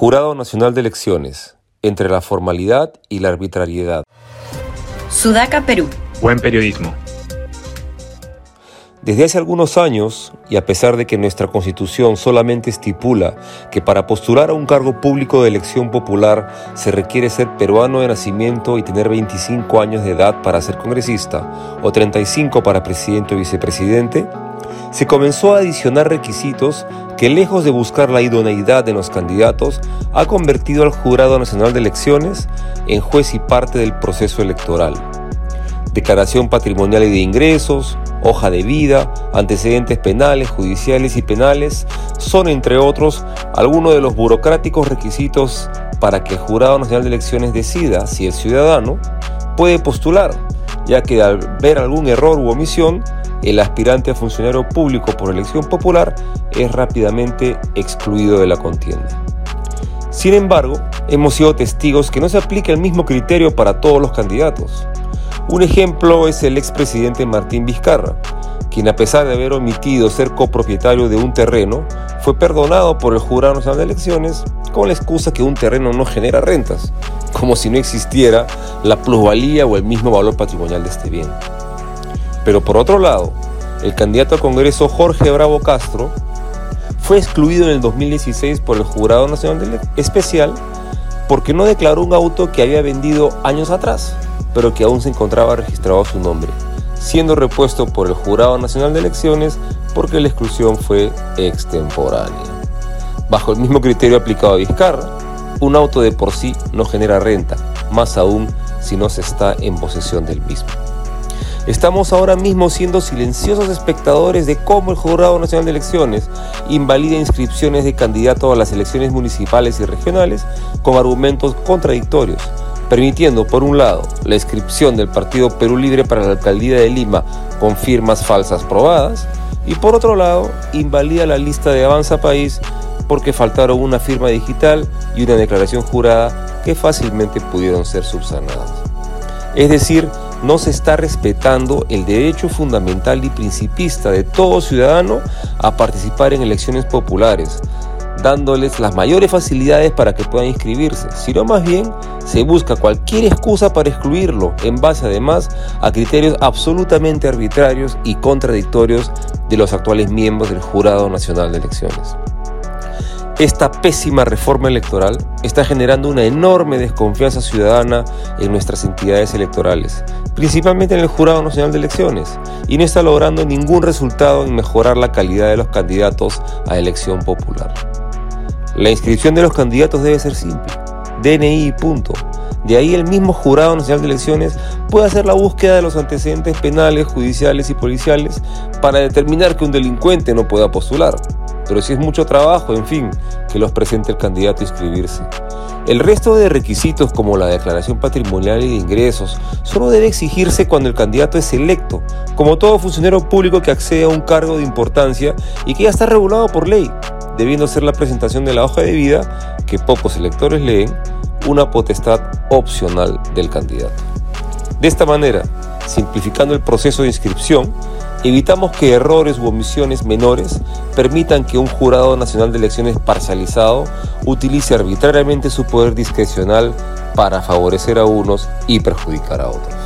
Jurado Nacional de Elecciones, entre la formalidad y la arbitrariedad. Sudaca, Perú. Buen periodismo. Desde hace algunos años, y a pesar de que nuestra constitución solamente estipula que para postular a un cargo público de elección popular se requiere ser peruano de nacimiento y tener 25 años de edad para ser congresista o 35 para presidente o vicepresidente, se comenzó a adicionar requisitos que lejos de buscar la idoneidad de los candidatos, ha convertido al Jurado Nacional de Elecciones en juez y parte del proceso electoral. Declaración patrimonial y de ingresos, hoja de vida, antecedentes penales, judiciales y penales son, entre otros, algunos de los burocráticos requisitos para que el Jurado Nacional de Elecciones decida si el ciudadano puede postular, ya que al ver algún error u omisión, el aspirante a funcionario público por elección popular es rápidamente excluido de la contienda. Sin embargo, hemos sido testigos que no se aplica el mismo criterio para todos los candidatos. Un ejemplo es el expresidente Martín Vizcarra, quien a pesar de haber omitido ser copropietario de un terreno, fue perdonado por el Jurado Nacional de Elecciones con la excusa que un terreno no genera rentas, como si no existiera la plusvalía o el mismo valor patrimonial de este bien. Pero por otro lado, el candidato a Congreso Jorge Bravo Castro fue excluido en el 2016 por el Jurado Nacional Especial porque no declaró un auto que había vendido años atrás, pero que aún se encontraba registrado su nombre, siendo repuesto por el Jurado Nacional de Elecciones porque la exclusión fue extemporánea. Bajo el mismo criterio aplicado a Vizcarra, un auto de por sí no genera renta, más aún si no se está en posesión del mismo. Estamos ahora mismo siendo silenciosos espectadores de cómo el Jurado Nacional de Elecciones invalida inscripciones de candidatos a las elecciones municipales y regionales con argumentos contradictorios, permitiendo por un lado la inscripción del Partido Perú Libre para la alcaldía de Lima con firmas falsas probadas y por otro lado invalida la lista de Avanza País porque faltaron una firma digital y una declaración jurada que fácilmente pudieron ser subsanadas. Es decir, no se está respetando el derecho fundamental y principista de todo ciudadano a participar en elecciones populares, dándoles las mayores facilidades para que puedan inscribirse, sino más bien se busca cualquier excusa para excluirlo, en base además a criterios absolutamente arbitrarios y contradictorios de los actuales miembros del Jurado Nacional de Elecciones. Esta pésima reforma electoral está generando una enorme desconfianza ciudadana en nuestras entidades electorales, principalmente en el Jurado Nacional de Elecciones, y no está logrando ningún resultado en mejorar la calidad de los candidatos a elección popular. La inscripción de los candidatos debe ser simple, DNI punto. De ahí el mismo Jurado Nacional de Elecciones puede hacer la búsqueda de los antecedentes penales, judiciales y policiales para determinar que un delincuente no pueda postular pero si es mucho trabajo, en fin, que los presente el candidato a inscribirse. El resto de requisitos como la declaración patrimonial y de ingresos solo debe exigirse cuando el candidato es electo, como todo funcionario público que accede a un cargo de importancia y que ya está regulado por ley, debiendo ser la presentación de la hoja de vida, que pocos electores leen, una potestad opcional del candidato. De esta manera, simplificando el proceso de inscripción, Evitamos que errores u omisiones menores permitan que un jurado nacional de elecciones parcializado utilice arbitrariamente su poder discrecional para favorecer a unos y perjudicar a otros.